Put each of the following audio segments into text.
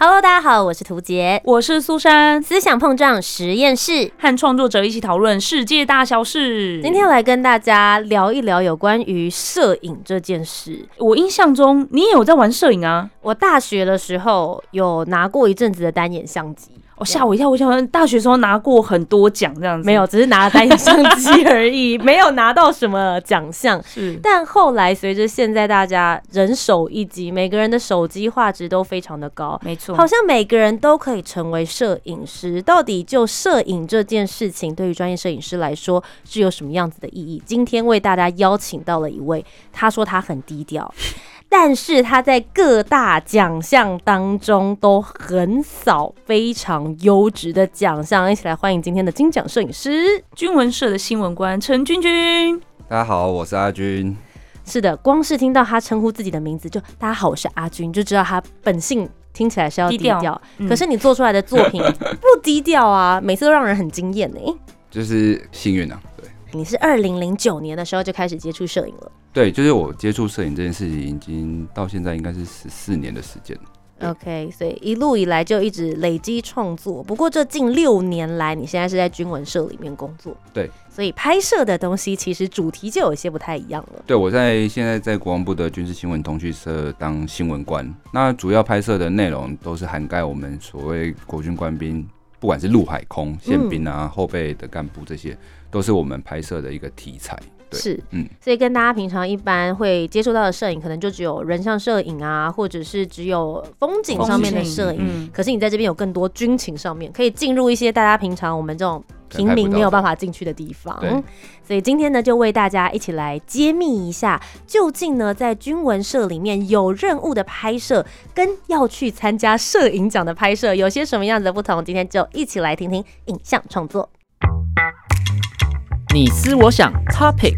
Hello，大家好，我是涂杰，我是苏珊，思想碰撞实验室。和创作者一起讨论世界大小事。今天要来跟大家聊一聊有关于摄影这件事。我印象中你也有在玩摄影啊？我大学的时候有拿过一阵子的单眼相机，哦，吓我一跳！我想大学时候拿过很多奖这样子，没有，只是拿了单眼相机 而已，没有拿到什么奖项。是但后来随着现在大家人手一机，每个人的手机画质都非常的高，没错，好像每个人都可以成为摄影师。到底就摄影这件事情，对于专业摄影师来说是有什么样子的意义？今天为大家邀请到了一位，他说他很低调。但是他在各大奖项当中都横扫非常优质的奖项，一起来欢迎今天的金奖摄影师。军文社的新闻官陈君君。大家好，我是阿军。是的，光是听到他称呼自己的名字，就大家好，我是阿军，就知道他本性听起来是要低低调可是你做出来的作品 不低调啊，每次都让人很惊艳呢。就是幸运啊，对你是二零零九年的时候就开始接触摄影了对，就是我接触摄影这件事情，已经到现在应该是十四年的时间了。，OK，所以一路以来就一直累积创作。不过这近六年来，你现在是在军文社里面工作，对，所以拍摄的东西其实主题就有一些不太一样了。对，我在现在在国防部的军事新闻通讯社当新闻官，那主要拍摄的内容都是涵盖我们所谓国军官兵，不管是陆海空宪兵啊、后备的干部这些，都是我们拍摄的一个题材。对，是，嗯所以跟大家平常一般会接触到的摄影，可能就只有人像摄影啊，或者是只有风景上面的摄影。嗯，可是你在这边有更多军情上面，可以进入一些大家平常我们这种平民没有办法进去的地方。所以今天呢，就为大家一起来揭秘一下，究竟呢在军文社里面有任务的拍摄，跟要去参加摄影奖的拍摄有些什么样子的不同。今天就一起来听听影像创作。你思我想，Topic。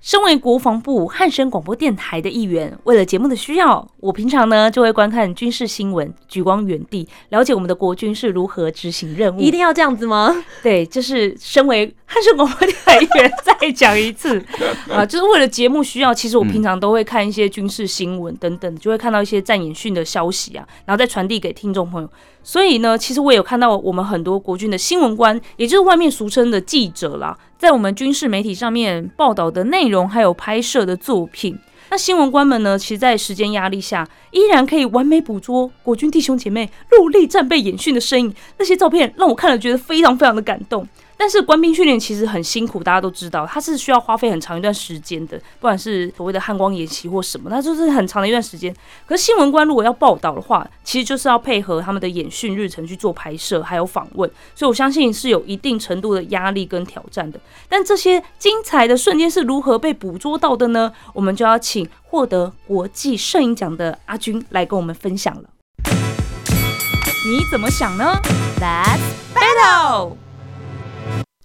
身为国防部汉声广播电台的一员，为了节目的需要，我平常呢就会观看军事新闻，举光远地，了解我们的国军是如何执行任务。一定要这样子吗？对，就是身为汉声广播电台一员，再讲一次 啊，就是为了节目需要。其实我平常都会看一些军事新闻等等，就会看到一些战演训的消息啊，然后再传递给听众朋友。所以呢，其实我也有看到我们很多国军的新闻官，也就是外面俗称的记者啦，在我们军事媒体上面报道的内容，还有拍摄的作品。那新闻官们呢，其实，在时间压力下，依然可以完美捕捉国军弟兄姐妹陆力战备演训的身影。那些照片让我看了觉得非常非常的感动。但是官兵训练其实很辛苦，大家都知道，它是需要花费很长一段时间的，不管是所谓的汉光演习或什么，那就是很长的一段时间。可是新闻官如果要报道的话，其实就是要配合他们的演训日程去做拍摄，还有访问，所以我相信是有一定程度的压力跟挑战的。但这些精彩的瞬间是如何被捕捉到的呢？我们就要请获得国际摄影奖的阿军来跟我们分享了。你怎么想呢 Let's？Battle，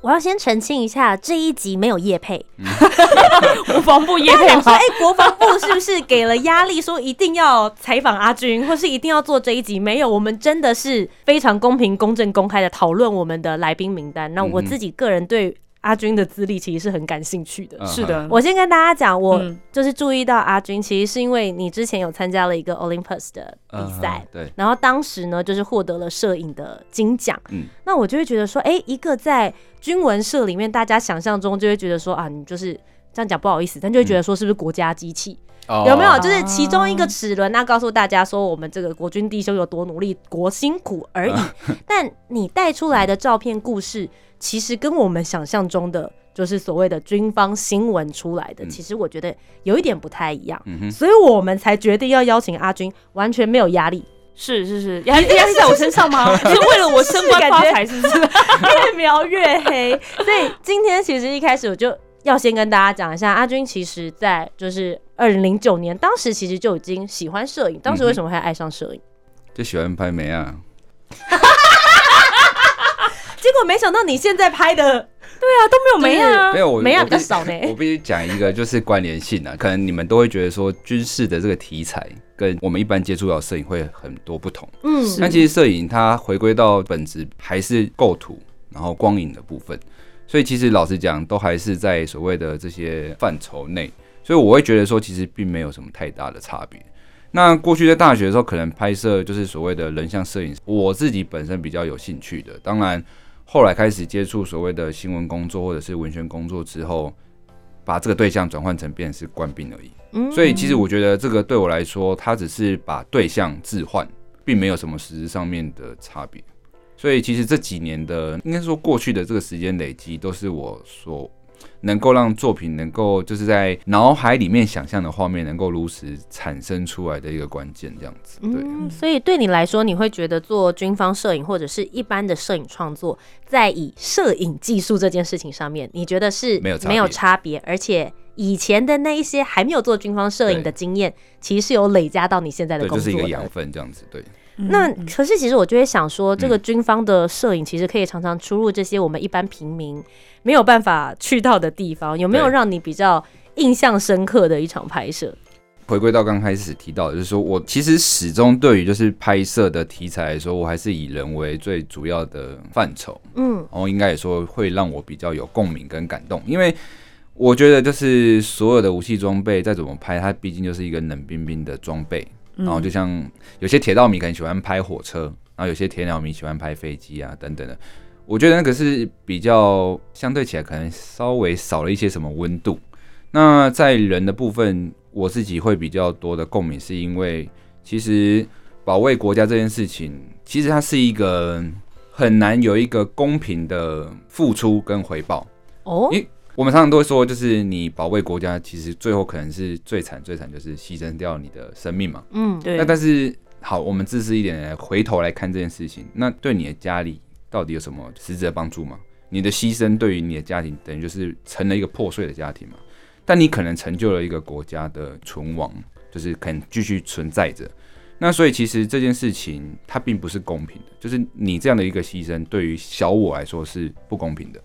我要先澄清一下，这一集没有叶配。国防部叶配说，吗哎、？国防部是不是给了压力，说一定要采访阿军，或是一定要做这一集？没有，我们真的是非常公平、公正、公开的讨论我们的来宾名单。那我自己个人对阿军的资历其实是很感兴趣的。嗯是的，我先跟大家讲，我嗯就是注意到阿军，其实是因为你之前有参加了一个 Olympus 的比赛，嗯对，然后当时呢，就是获得了摄影的金奖。嗯那我就会觉得说，哎、一个在军文社里面，大家想象中就会觉得说啊，你就是这样讲不好意思，但就会觉得说是不是国家机器？哦有没有？就是其中一个齿轮，那告诉大家说我们这个国军弟兄有多努力，国辛苦而已。但你带出来的照片故事，其实跟我们想象中的。就是所谓的军方新闻出来的，嗯其实我觉得有一点不太一样，嗯哼，所以我们才决定要邀请阿军，完全没有压力，是是是，压力压力在我身上吗？是为了我升官发财，是不是？越描越黑。所以今天其实一开始我就要先跟大家讲一下，阿军其实在就是二零零九年，当时其实就已经喜欢摄影。当时为什么会爱上摄影？就喜欢拍美啊。结果没想到你现在拍的对啊，都没有没啊没。有我美亚我必须比较少呢 我必须讲一个就是关联性啊，可能你们都会觉得说军事的这个题材跟我们一般接触到的摄影会很多不同。嗯，但其实摄影它回归到本质还是构图，然后光影的部分，所以其实老实讲，都还是在所谓的这些范畴内，所以我会觉得说，其实并没有什么太大的差别。那过去在大学的时候，可能拍摄就是所谓的人像摄影，我自己本身比较有兴趣的。当然，后来开始接触所谓的新闻工作或者是文宣工作之后，把这个对象转换成变成是官兵而已。嗯所以其实我觉得这个对我来说，它只是把对象置换，并没有什么实质上面的差别。所以其实这几年的，应该说过去的这个时间累积，都是我所能够让作品能够就是在脑海里面想象的画面能够如实产生出来的一个关键，这样子。对，嗯，所以对你来说，你会觉得做军方摄影或者是一般的摄影创作，在以摄影技术这件事情上面，你觉得是没有差没有差别，而且以前的那一些还没有做军方摄影的经验，其实是有累加到你现在的对，工作的。就是一个养分这样子。对，那可是其实我就会想说，这嗯个军方的摄影其实可以常常出入这些我们一般平民没有办法去到的地方，有没有让你比较印象深刻的一场拍摄？回归到刚开始提到的，就是说我其实始终对于就是拍摄的题材来说，我还是以人为最主要的范畴。嗯然后应该也说会让我比较有共鸣跟感动，因为我觉得就是所有的武器装备再怎么拍，它毕竟就是一个冷冰冰的装备。然后就像有些铁道迷可能喜欢拍火车，然后有些铁鸟迷喜欢拍飞机啊等等的。我觉得那个是比较相对起来可能稍微少了一些什么温度。那在人的部分，我自己会比较多的共鸣，是因为其实保卫国家这件事情，其实它是一个很难有一个公平的付出跟回报。哦因为我们常常都会说，就是你保卫国家，其实最后可能是最惨最惨，就是牺牲掉你的生命嘛。嗯，对那，但是好，我们自私一点来回头来看这件事情，那对你的家里到底有什么实质的帮助吗？你的牺牲对于你的家庭，等于就是成了一个破碎的家庭嘛。但你可能成就了一个国家的存亡，就是可能继续存在着。那所以其实这件事情它并不是公平的，就是你这样的一个牺牲对于小我来说是不公平的。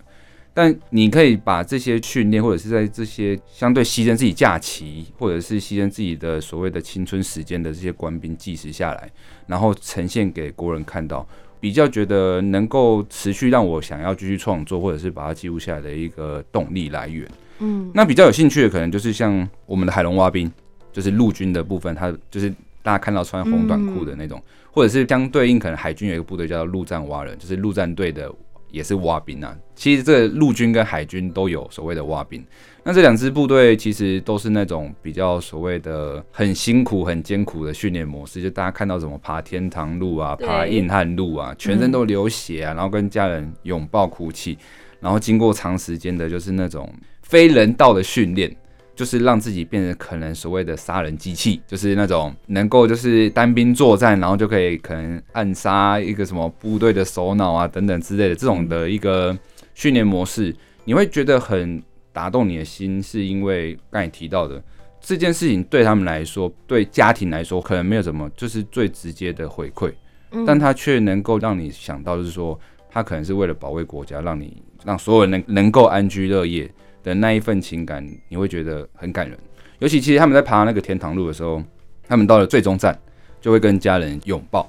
但你可以把这些训练，或者是在这些相对牺牲自己假期，或者是牺牲自己的所谓的青春时间的这些官兵计时下来，然后呈现给国人看到，比较觉得能够持续让我想要继续创作，或者是把它记录下来的一个动力来源。嗯那比较有兴趣的，可能就是像我们的海龙蛙兵，就是陆军的部分，它就是大家看到穿红短裤的那种，或者是相对应，可能海军有一个部队叫做陆战蛙人，就是陆战队的也是挖兵啊。其实这陆军跟海军都有所谓的挖兵。那这两支部队其实都是那种比较所谓的很辛苦、很艰苦的训练模式，就大家看到什么爬天堂路啊、爬硬汉路啊，全身都流血啊，然后跟家人拥抱哭泣，然后经过长时间的就是那种非人道的训练，就是让自己变成可能所谓的杀人机器，就是那种能够就是单兵作战，然后就可以可能暗杀一个什么部队的首脑啊等等之类的这种的一个训练模式，你会觉得很打动你的心，是因为刚才提到的这件事情对他们来说，对家庭来说可能没有什么就是最直接的回馈，嗯。但他却能够让你想到，就是说，他可能是为了保卫国家，让你让所有人能能够安居乐业的那一份情感，你会觉得很感人。尤其其实他们在爬那个天堂路的时候，他们到了最终站，就会跟家人拥抱，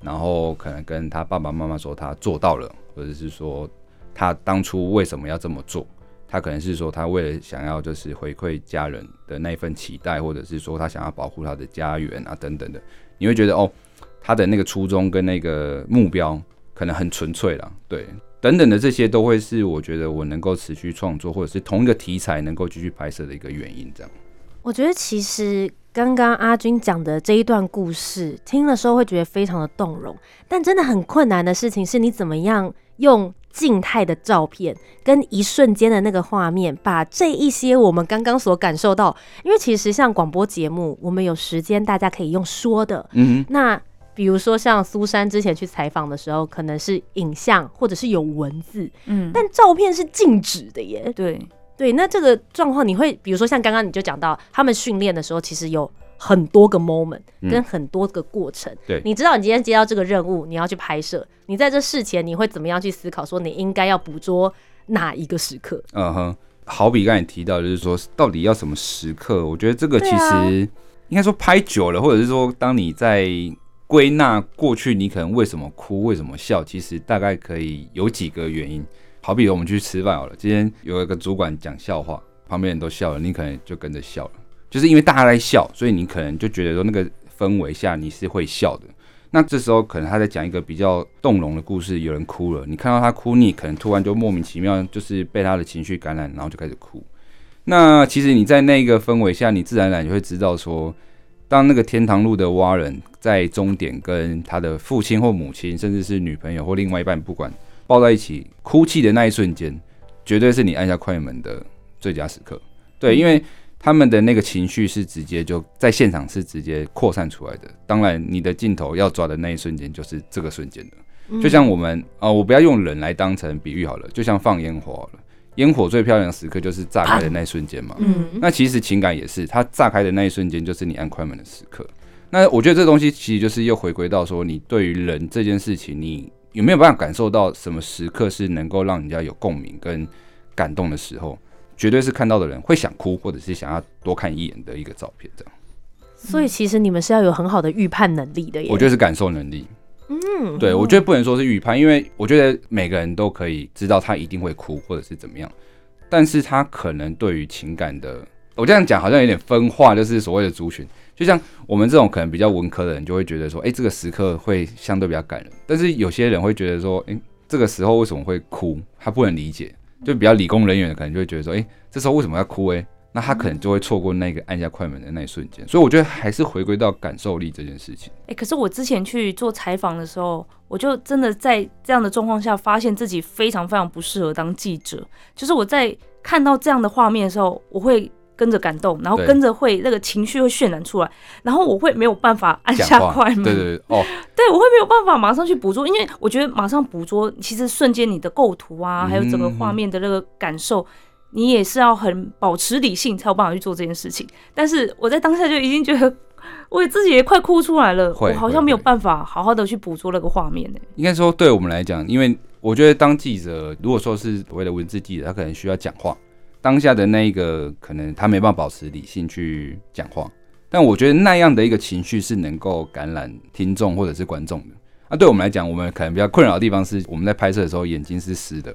然后可能跟他爸爸妈妈说他做到了，或者是说他当初为什么要这么做。他可能是说，他为了想要就是回馈家人的那一份期待，或者是说他想要保护他的家园啊等等的，你会觉得哦，他的那个初衷跟那个目标可能很纯粹了，对，等等的这些都会是我觉得我能够持续创作，或者是同一个题材能够继续拍摄的一个原因。这样，我觉得其实刚刚阿军讲的这一段故事，听的时候会觉得非常的动容，但真的很困难的事情是你怎么样用静态的照片跟一瞬间的那个画面，把这一些我们刚刚所感受到，因为其实像广播节目，我们有时间大家可以用说的，嗯，那比如说像苏珊之前去采访的时候，可能是影像或者是有文字，嗯，但照片是静止的耶。对，对，那这个状况你会，比如说像刚刚你就讲到，他们训练的时候其实有很多个 moment 嗯跟很多个过程。对你知道你今天接到这个任务，你要去拍摄，你在这事前你会怎么样去思考，说你应该要捕捉哪一个时刻？嗯哼，好比刚才提到，就是说到底要什么时刻？我觉得这个其实应该说拍久了，或者是说当你在归纳过去你可能为什么哭、为什么笑，其实大概可以有几个原因。好比我们去吃饭好了，今天有一个主管讲笑话，旁边人都笑了，你可能就跟着笑了，就是因为大家在笑，所以你可能就觉得说那个氛围下你是会笑的。那这时候可能他在讲一个比较动容的故事，有人哭了，你看到他哭，你可能突然就莫名其妙就是被他的情绪感染，然后就开始哭。那其实你在那个氛围下，你自然而然就会知道说，当那个天堂路的蛙人在终点跟他的父亲或母亲，甚至是女朋友或另外一半，不管抱在一起哭泣的那一瞬间，绝对是你按下快门的最佳时刻。对，因为他们的那个情绪是直接就在现场是直接扩散出来的。当然，你的镜头要抓的那一瞬间就是这个瞬间的。就像我们啊、呃我不要用人来当成比喻好了，就像放烟火好了，烟火最漂亮的时刻就是炸开的那一瞬间嘛。嗯，那其实情感也是，它炸开的那一瞬间就是你按快门的时刻。那我觉得这东西其实就是又回归到说，你对于人这件事情，你有没有办法感受到什么时刻是能够让人家有共鸣跟感动的时候？绝对是看到的人会想哭，或者是想要多看一眼的一个照片。这样，所以其实你们是要有很好的预判能力的耶。我觉得是感受能力。嗯，对，我觉得不能说是预判，因为我觉得每个人都可以知道他一定会哭，或者是怎么样，但是他可能对于情感的，我这样讲好像有点分化，就是所谓的族群，就像我们这种可能比较文科的人，就会觉得说，哎、这个时刻会相对比较感人，但是有些人会觉得说，哎、这个时候为什么会哭，他不能理解，就比较理工人员的可能就会觉得说，哎、这时候为什么要哭、哎。那他可能就会错过那个按下快门的那一瞬间，所以我觉得还是回归到感受力这件事情。哎、可是我之前去做采访的时候，我就真的在这样的状况下，发现自己非常非常不适合当记者。就是我在看到这样的画面的时候，我会跟着感动，然后跟着会那个情绪会渲染出来，然后我会没有办法按，下快门，对对对，哦，对，我会没有办法马上去捕捉，因为我觉得马上捕捉，其实瞬间你的构图啊，还有整个画面的那个感受，你也是要很保持理性才有办法去做这件事情。但是我在当下就已经觉得，我自己也快哭出来了，我好像没有办法好好的去捕捉那个画面呢、应该说，对我们来讲，因为我觉得当记者，如果说是所谓的文字记者，他可能需要讲话，当下的那一个可能他没办法保持理性去讲话，但我觉得那样的一个情绪是能够感染听众或者是观众的。那对我们来讲，我们可能比较困扰的地方是，我们在拍摄的时候眼睛是湿的，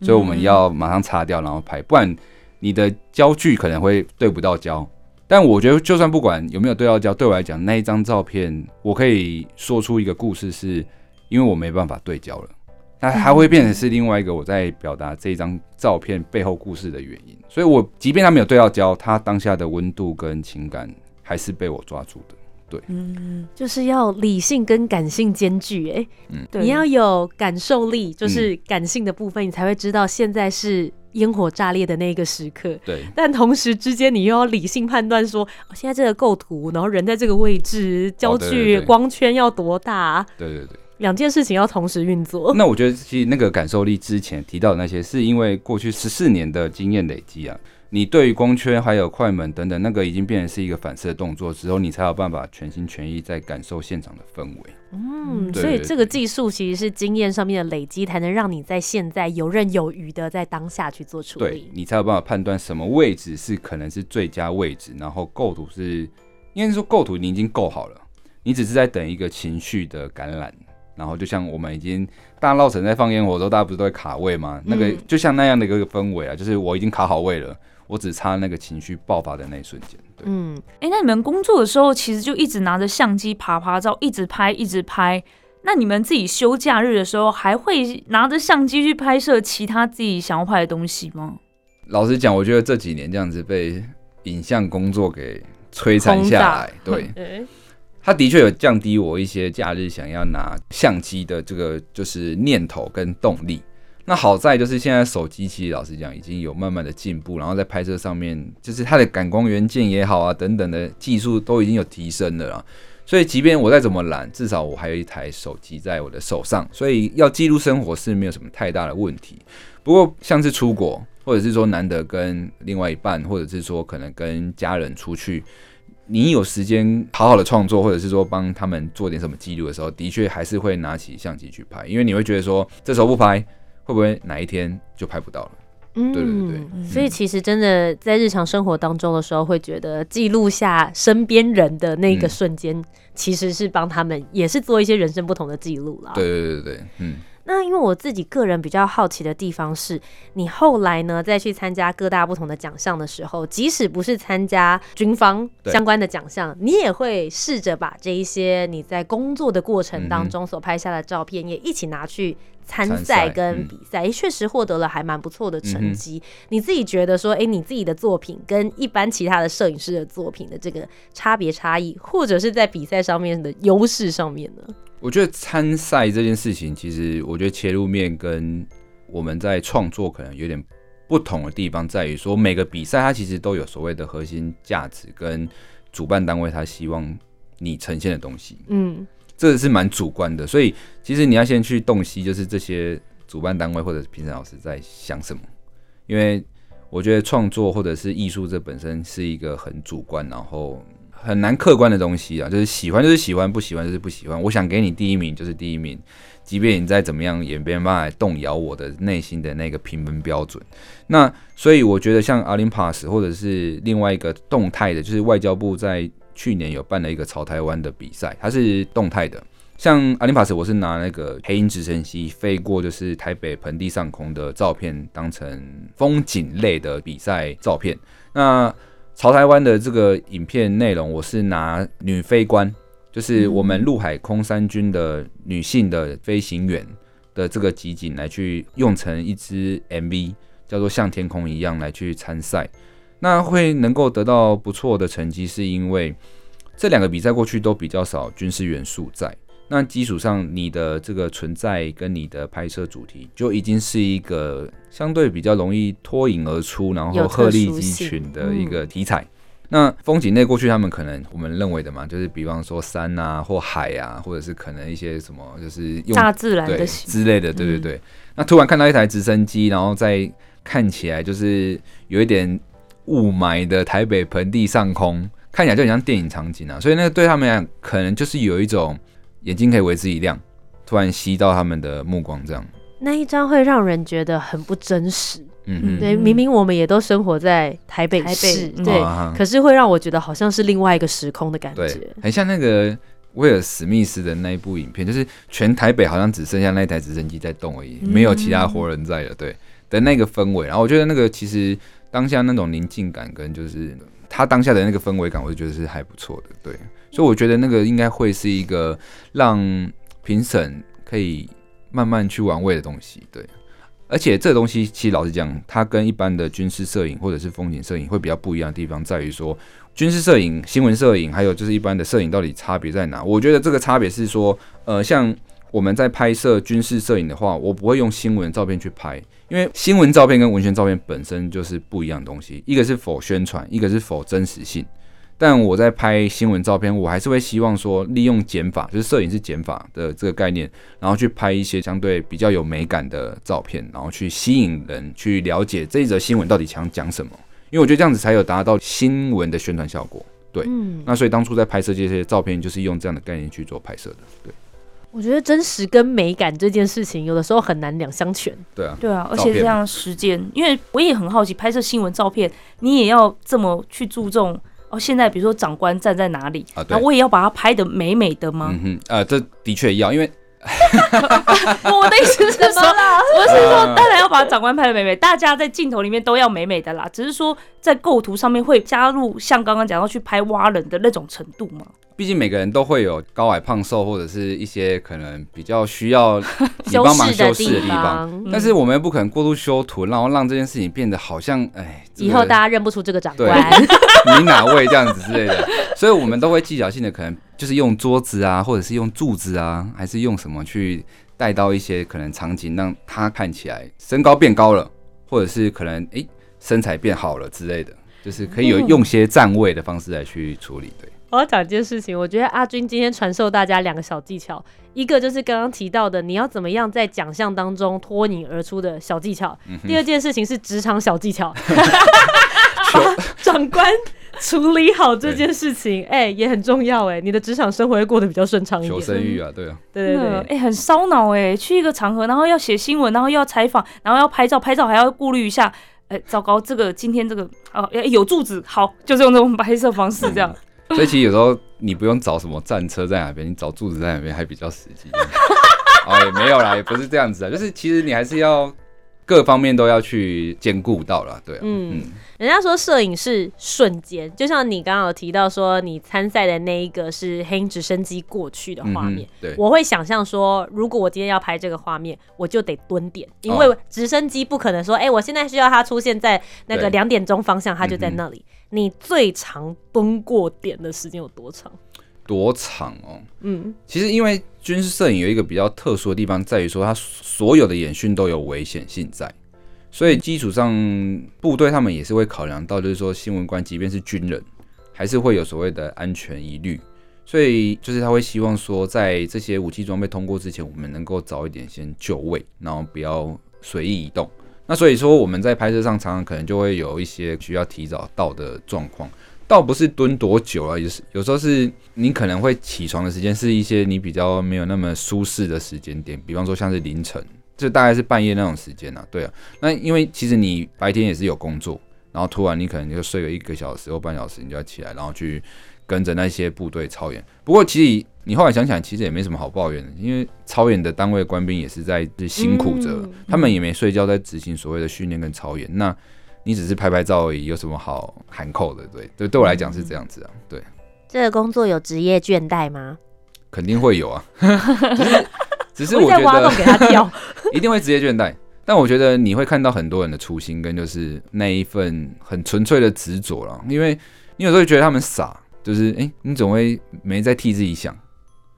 所以我们要马上擦掉，然后拍，不然你的焦距可能会对不到焦。但我觉得，就算不管有没有对到焦，对我来讲，那一张照片，我可以说出一个故事是，因为我没办法对焦了，那它会变成是另外一个我在表达这一张照片背后故事的原因。所以我即便它没有对到焦，它当下的温度跟情感还是被我抓住的。嗯，就是要理性跟感性兼具，哎，嗯。对，你要有感受力，就是感性的部分，你才会知道现在是烟火炸裂的那个时刻。对，但同时之间，你又要理性判断说，哦现在这个构图，然后人在这个位置，焦对对距、对光圈要多大，对对对。两件事情要同时运作。那我觉得其实那个感受力之前提到的那些，是因为过去十四年的经验累积啊，你对于光圈还有快门等等，那个已经变成是一个反射动作之后，你才有办法全心全意在感受现场的氛围。嗯，所以这个技术其实是经验上面的累积，才能让你在现在游刃有余的在当下去做处对理。你才有办法判断什么位置是可能是最佳位置，然后构图是，应该是说构图你已经够好了，你只是在等一个情绪的感染。然后就像我们已经大绕城在放烟火的时候，大家不是都会卡位吗？那个嗯就像那样的一个氛围啊，就是我已经卡好位了，我只差那个情绪爆发的那一瞬间。对，嗯，哎、那你们工作的时候，其实就一直拿着相机爬爬照，一直拍，一直拍。那你们自己休假日的时候，还会拿着相机去拍摄其他自己想要拍的东西吗？老实讲，我觉得这几年这样子被影像工作给摧残下来，对，它的确有降低我一些假日想要拿相机的这个就是念头跟动力。那好在就是现在手机其实老实讲已经有慢慢的进步，然后在拍摄上面，就是它的感光元件也好啊等等的技术都已经有提升了啦。所以即便我再怎么懒，至少我还有一台手机在我的手上，所以要记录生活是没有什么太大的问题。不过像是出国，或者是说难得跟另外一半，或者是说可能跟家人出去，你有时间好好的创作，或者是说帮他们做点什么记录的时候，的确还是会拿起相机去拍，因为你会觉得说，这时候不拍，会不会哪一天就拍不到了？嗯对对对对所以其实真的在日常生活当中的时候，会觉得记录下身边人的那个嗯瞬间，其实是帮他们也是做一些人生不同的记录啦。对对对对对，嗯。那因为我自己个人比较好奇的地方是，你后来呢再去参加各大不同的奖项的时候，即使不是参加军方相关的奖项，你也会试着把这一些你在工作的过程当中所拍下的照片，也一起拿去参参赛跟比赛，也确实获得了还蛮不错的成绩。你自己觉得说，哎、你自己的作品跟一般其他的摄影师的作品的这个差别差异，或者是在比赛上面的优势上面呢？我觉得参赛这件事情，其实我觉得切入面跟我们在创作可能有点不同的地方，在于说每个比赛它其实都有所谓的核心价值跟主办单位他希望你呈现的东西，嗯，这是蛮主观的。所以其实你要先去洞悉，就是这些主办单位或者评审老师在想什么，因为我觉得创作或者是艺术这本身是一个很主观，然后很难客观的东西啊，就是喜欢就是喜欢，不喜欢就是不喜欢。我想给你第一名就是第一名，即便你再怎么样，也没办法动摇我的内心的那个评分标准。那所以我觉得像 Olympus 或者是另外一个动态的，就是外交部在去年有办了一个朝台湾的比赛，它是动态的。像 Olympus，我是拿那个黑鹰直升机飞过就是台北盆地上空的照片当成风景类的比赛照片。那朝台湾的这个影片内容，我是拿女飞官，就是我们陆海空三军的女性的飞行员的这个集锦来去用成一支 MV，叫做《像天空一样》来去参赛。那会能够得到不错的成绩，是因为这两个比赛过去都比较少军事元素在。那基础上，你的这个存在跟你的拍摄主题就已经是一个相对比较容易脱颖而出，然后鹤立鸡群的一个题材。那风景类过去他们可能我们认为的嘛，就是比方说山啊或海啊，或者是可能一些什么，就是用大自然的之类的，对对嗯对。那突然看到一台直升机，然后再看起来就是有一点雾霾的台北盆地上空，看起来就很像电影场景啊。所以那个对他们来讲，可能就是有一种眼睛可以为之一亮，突然吸到他们的目光，这样。那一张会让人觉得很不真实。嗯嗯，对，明明我们也都生活在台北市，嗯对，啊可是会让我觉得好像是另外一个时空的感觉。，很像那个威尔史密斯的那一部影片，就是全台北好像只剩下那台直升机在动而已，没有其他活人在了，对的那个氛围。然后我觉得那个其实当下那种宁静感跟就是他当下的那个氛围感，我就觉得是还不错的，对。所以我觉得那个应该会是一个让评审可以慢慢去玩味的东西，对。而且这东西其实老实讲，它跟一般的军事摄影或者是风景摄影会比较不一样的地方，在于说军事摄影、新闻摄影，还有就是一般的摄影到底差别在哪？我觉得这个差别是说，呃，像我们在拍摄军事摄影的话，我不会用新闻照片去拍，因为新闻照片跟文宣照片本身就是不一样的东西，一个是否宣传，一个是否真实性。但我在拍新闻照片，我还是会希望说利用减法，就是摄影是减法的这个概念，然后去拍一些相对比较有美感的照片，然后去吸引人去了解这一则新闻到底想讲什么。因为我觉得这样子才有达到新闻的宣传效果。对，嗯，那所以当初在拍摄这些照片，就是用这样的概念去做拍摄的。对，我觉得真实跟美感这件事情，有的时候很难两相全。对啊，对啊，而且这样时间，因为我也很好奇，拍摄新闻照片，你也要这么去注重哦。现在比如说长官站在哪里，啊对然后我也要把它拍的美美的吗？嗯哼，呃，这的确要，因为 我的意思是说，我是说，当然要把长官拍的美美，大家在镜头里面都要美美的啦。只是说在构图上面会加入像刚刚讲到去拍蛙人的那种程度嘛。毕竟每个人都会有高矮胖瘦，或者是一些可能比较需要 你修帮忙修饰的地方。方，但是我们又不可能过度修图，然后让这件事情变得好像哎，这个以后大家认不出这个长对官。你哪位这样子之类的，所以我们都会技巧性的，可能就是用桌子啊，或者是用柱子啊，还是用什么去带到一些可能场景，让他看起来身高变高了，或者是可能哎身材变好了之类的，就是可以有用些站位的方式来去处理。对，我要讲一件事情，我觉得阿军今天传授大家两个小技巧，一个就是刚刚提到的，你要怎么样在奖项当中脱颖而出的小技巧；第二件事情是职场小技巧，把长官处理好这件事情，哎、也很重要哎，你的职场生活会过得比较顺畅一点求点。生欲啊，对啊，对对对，哎、很烧脑哎，去一个场合，然后要写新闻，然后又要采访，然后要拍照，拍照还要顾虑一下。哎、糟糕，这个今天这个哦、哎有柱子，好，就是用这种拍摄方式这样。所以其实有时候你不用找什么战车在哪边，你找柱子在哪边还比较实际。哦，也没有啦，也不是这样子啊，就是其实你还是要各方面都要去兼顾到了，对啊，嗯嗯人家说摄影是瞬间，就像你刚刚有提到说，你参赛的那一个是黑鹰直升机过去的画面。对，我会想象说，如果我今天要拍这个画面，我就得蹲点，因为哦直升机不可能说，哎、我现在需要它出现在那个两点钟方向，它就在那里。你最长蹲过点的时间有多长？多长哦？嗯，其实因为军事摄影有一个比较特殊的地方，在于说它所有的演训都有危险性在，所以基础上部队他们也是会考量到，就是说新闻官即便是军人，还是会有所谓的安全疑虑，所以就是他会希望说，在这些武器装备通过之前，我们能够早一点先就位，然后不要随意移动。那所以说我们在拍摄上常常可能就会有一些需要提早到的状况。倒不是蹲多久啊，有时有时候是你可能会起床的时间是一些你比较没有那么舒适的时间点，比方说像是凌晨，就大概是半夜那种时间啊。对啊，那因为其实你白天也是有工作，然后突然你可能就睡了一个小时或半小时，你就要起来，然后去跟着那些部队操演。不过其实你后来想想，其实也没什么好抱怨的，因为操演的单位官兵也是在是辛苦着，嗯他们也没睡觉，在执行所谓的训练跟操演。那你只是拍拍照而已，有什么好含扣的？对对，对我来讲是这样子啊，对，这个工作有职业倦怠吗？肯定会有啊，只 是只是我我觉在挖洞给得他跳。一定会直接倦怠，但我觉得你会看到很多人的初心跟就是那一份很纯粹的执着了，因为你有时候会觉得他们傻，就是诶，你总会没在替自己想，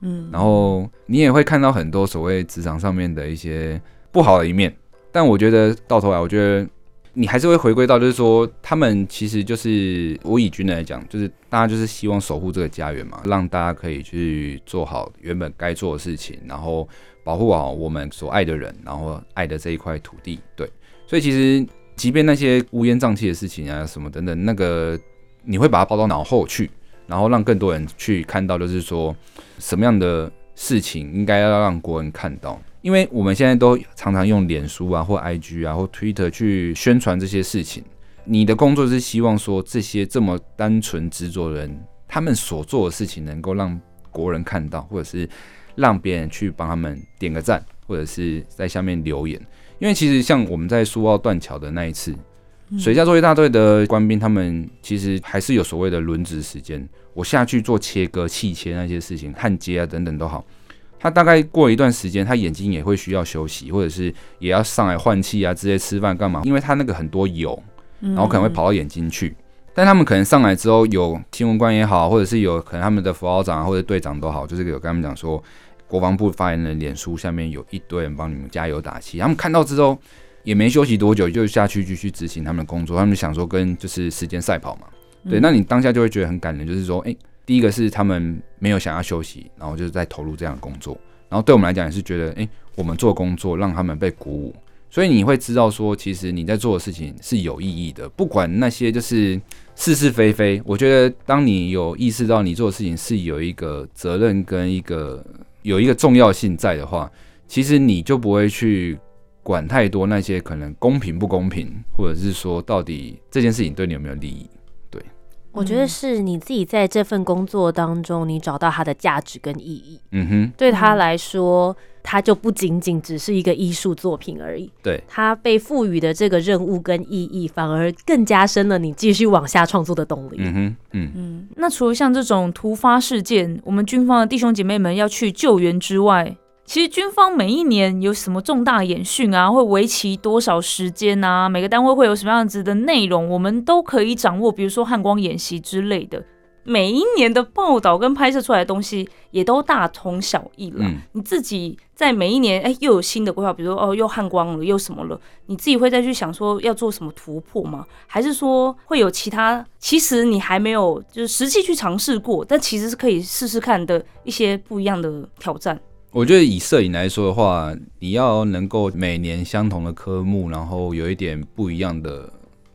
嗯，然后你也会看到很多所谓职场上面的一些不好的一面，但我觉得到头来，我觉得你还是会回归到，就是说他们其实就是我以军人来讲，就是大家就是希望守护这个家园嘛，让大家可以去做好原本该做的事情，然后保护好我们所爱的人，然后爱的这一块土地。对，所以其实即便那些乌烟瘴气的事情啊，什么等等，那个你会把它抛到脑后去，然后让更多人去看到，就是说什么样的事情应该要让国人看到。因为我们现在都常常用脸书啊，或 IG 啊，或 Twitter 去宣传这些事情。你的工作是希望说这些这么单纯执着的人，他们所做的事情能够让国人看到，或者是让别人去帮他们点个赞，或者是在下面留言。因为其实像我们在苏澳断桥的那一次，水下作业大队的官兵，他们其实还是有所谓的轮值时间。我下去做切割、气切那些事情，焊接啊等等都好。他大概过一段时间，他眼睛也会需要休息，或者是也要上来换气啊，直接吃饭干嘛？因为他那个很多油，然后可能会跑到眼睛去。但他们可能上来之后，有新闻官也好，或者是有可能他们的副校长啊或者队长都好，就是有跟他们讲说，国防部发言人脸书下面有一堆人帮你们加油打气。他们看到之后，也没休息多久，就下去继续执行他们的工作。他们想说跟就是时间赛跑嘛，对，那你当下就会觉得很感人，就是说，哎、第一个是他们没有想要休息，然后就是在投入这样的工作，然后对我们来讲也是觉得，哎、我们做工作让他们被鼓舞，所以你会知道说，其实你在做的事情是有意义的，不管那些就是是是非非。我觉得当你有意识到你做的事情是有一个责任跟一个有一个重要性在的话，其实你就不会去管太多那些可能公平不公平，或者是说到底这件事情对你有没有利益。我觉得是你自己在这份工作当中，你找到它的价值跟意义。嗯哼，对他来说，它就不仅仅只是一个艺术作品而已。对，它被赋予的这个任务跟意义，反而更加深了你继续往下创作的动力。嗯哼，嗯，嗯，那除了像这种突发事件，我们军方的弟兄姐妹们要去救援之外，其实军方每一年有什么重大演训啊，会为期多少时间啊？每个单位会有什么样子的内容，我们都可以掌握。比如说汉光演习之类的，每一年的报道跟拍摄出来的东西也都大同小异了。嗯你自己在每一年，哎、又有新的规划，比如说哦，又汉光了，又什么了，你自己会再去想说要做什么突破吗？还是说会有其他，其实你还没有就是实际去尝试过，但其实是可以试试看的一些不一样的挑战？我觉得以摄影来说的话，你要能够每年相同的科目，然后有一点不一样的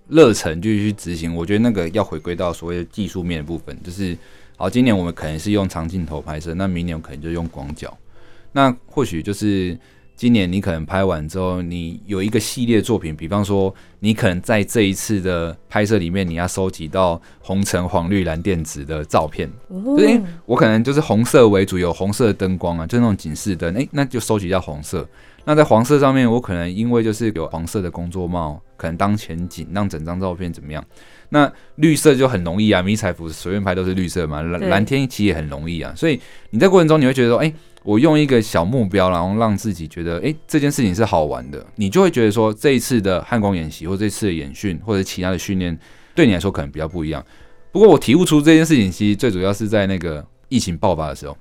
热忱就去执行，我觉得那个要回归到所谓的技术面的部分，就是好，今年我们可能是用长镜头拍摄，那明年我可能就用广角，那或许就是。今年你可能拍完之后，你有一个系列作品，比方说你可能在这一次的拍摄里面，你要收集到红橙黄绿蓝靛紫的照片，就是诶我可能就是红色为主，有红色的灯光啊，就那种警示灯，诶，那就收集到红色。那在黄色上面，我可能因为就是有黄色的工作帽，可能当前景，让整张照片怎么样？那绿色就很容易啊，迷彩服随便拍都是绿色嘛，蓝蓝天其实也很容易啊，所以你在过程中你会觉得说，哎、我用一个小目标，然后让自己觉得，哎、这件事情是好玩的，你就会觉得说，这一次的汉光演习或这次的演训或者其他的训练，对你来说可能比较不一样。不过我体悟出这件事情，其实最主要是在那个疫情爆发的时候，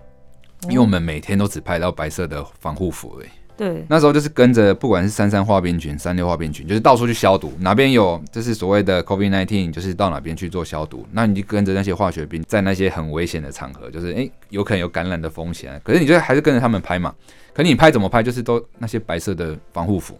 因为我们每天都只拍到白色的防护服而已。对，那时候就是跟着不管是三三化病群、三六化病群，就是到处去消毒，哪边有就是所谓的 COVID nineteen，就是到哪边去做消毒。那你就跟着那些化学兵，在那些很危险的场合，就是诶、有可能有感染的风险，可是你就还是跟着他们拍嘛。可是你拍怎么拍，就是都那些白色的防护服。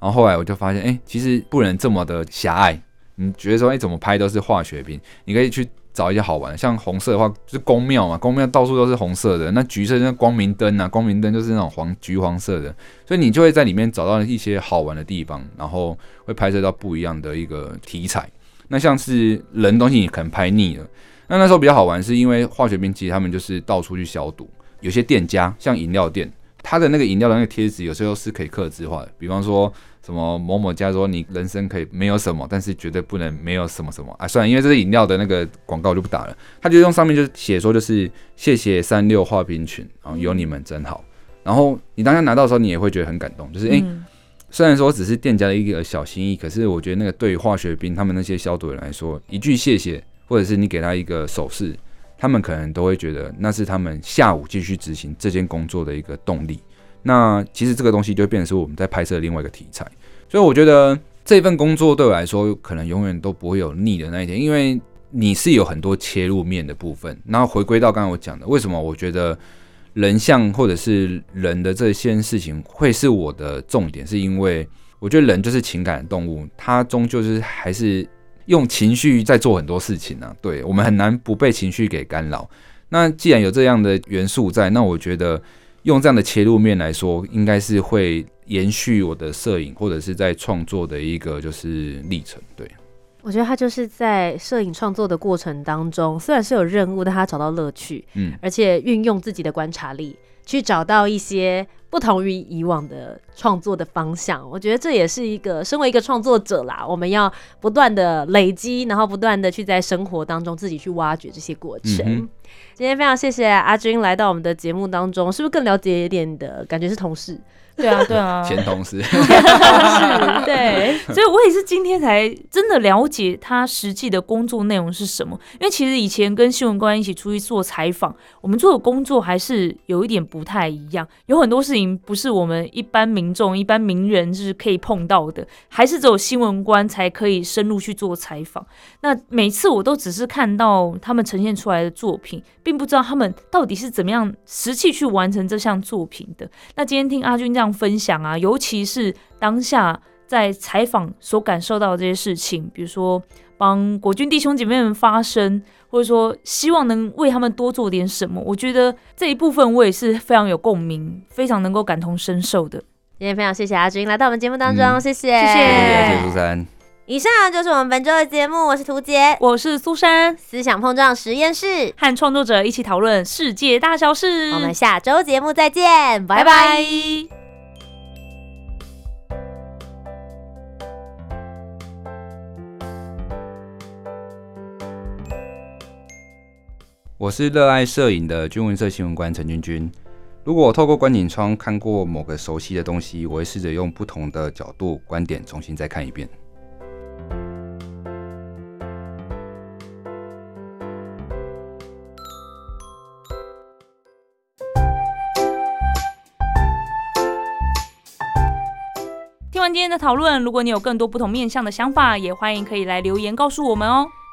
然后后来我就发现，诶、其实不能这么的狭隘。你觉得说，诶、怎么拍都是化学兵，你可以去找一些好玩，像红色的话就是宫庙嘛，宫庙到处都是红色的，那橘色那光明灯啊，光明灯就是那种黄橘黄色的，所以你就会在里面找到一些好玩的地方，然后会拍摄到不一样的一个题材。那像是人东西你可能拍腻了，那那时候比较好玩，是因为化学兵其实他们就是到处去消毒，有些店家像饮料店，它的那个饮料的那个贴纸有时候是可以克制化的，比方说什么某某家说你人生可以没有什么，但是绝对不能没有什么什么啊。算了，因为这是饮料的那个广告我就不打了，他就用上面就写说就是谢谢三六化冰群啊，有你们真好。然后你当下拿到的时候，你也会觉得很感动，就是诶。嗯虽然说只是店家的一个小心意，可是我觉得那个对于化学兵他们那些消毒人来说，一句谢谢，或者是你给他一个手势，他们可能都会觉得那是他们下午继续执行这件工作的一个动力。那其实这个东西就变成是我们在拍摄另外一个题材，所以我觉得这份工作对我来说，可能永远都不会有腻的那一天，因为你是有很多切入面的部分。然后回归到刚才我讲的，为什么我觉得人像或者是人的这些事情会是我的重点，是因为我觉得人就是情感的动物，它终究是还是用情绪在做很多事情啊。对我们很难不被情绪给干扰。那既然有这样的元素在，那我觉得用这样的切入面来说，应该是会延续我的摄影或者是在创作的一个就是历程。对，我觉得他就是在摄影创作的过程当中，虽然是有任务，但他找到乐趣，嗯，而且运用自己的观察力去找到一些不同于以往的创作的方向。我觉得这也是一个身为一个创作者啦，我们要不断的累积，然后不断的去在生活当中自己去挖掘这些过程。嗯今天非常谢谢阿军来到我们的节目当中，是不是更了解一点的感觉是同事？对啊，对啊，前同事，是，对，所以我也是今天才真的了解他实际的工作内容是什么。因为其实以前跟新闻官一起出去做采访，我们做的工作还是有一点不太一样，有很多事情不是我们一般民众、一般名人是可以碰到的，还是只有新闻官才可以深入去做采访。那每次我都只是看到他们呈现出来的作品，并不知道他们到底是怎么样实际去完成这项作品的。那今天听阿军这样分享啊，尤其是当下在采访所感受到的这些事情，比如说帮国军弟兄姐妹们发声，或者说希望能为他们多做点什么，我觉得这一部分我也是非常有共鸣，非常能够感同身受的。今天非常谢谢阿军来到我们节目当中，嗯谢谢，谢谢谢谢谢苏珊。以上就是我们本周的节目，我是涂杰，我是苏珊，思想碰撞实验室，和创作者一起讨论世界大小事。我们下周节目再见，拜拜拜拜我是热爱摄影的军文社新闻官陈君君。如果我透过观景窗看过某个熟悉的东西，我会试着用不同的角度、观点重新再看一遍。听完今天的讨论，如果你有更多不同面向的想法，也欢迎可以来留言告诉我们哦。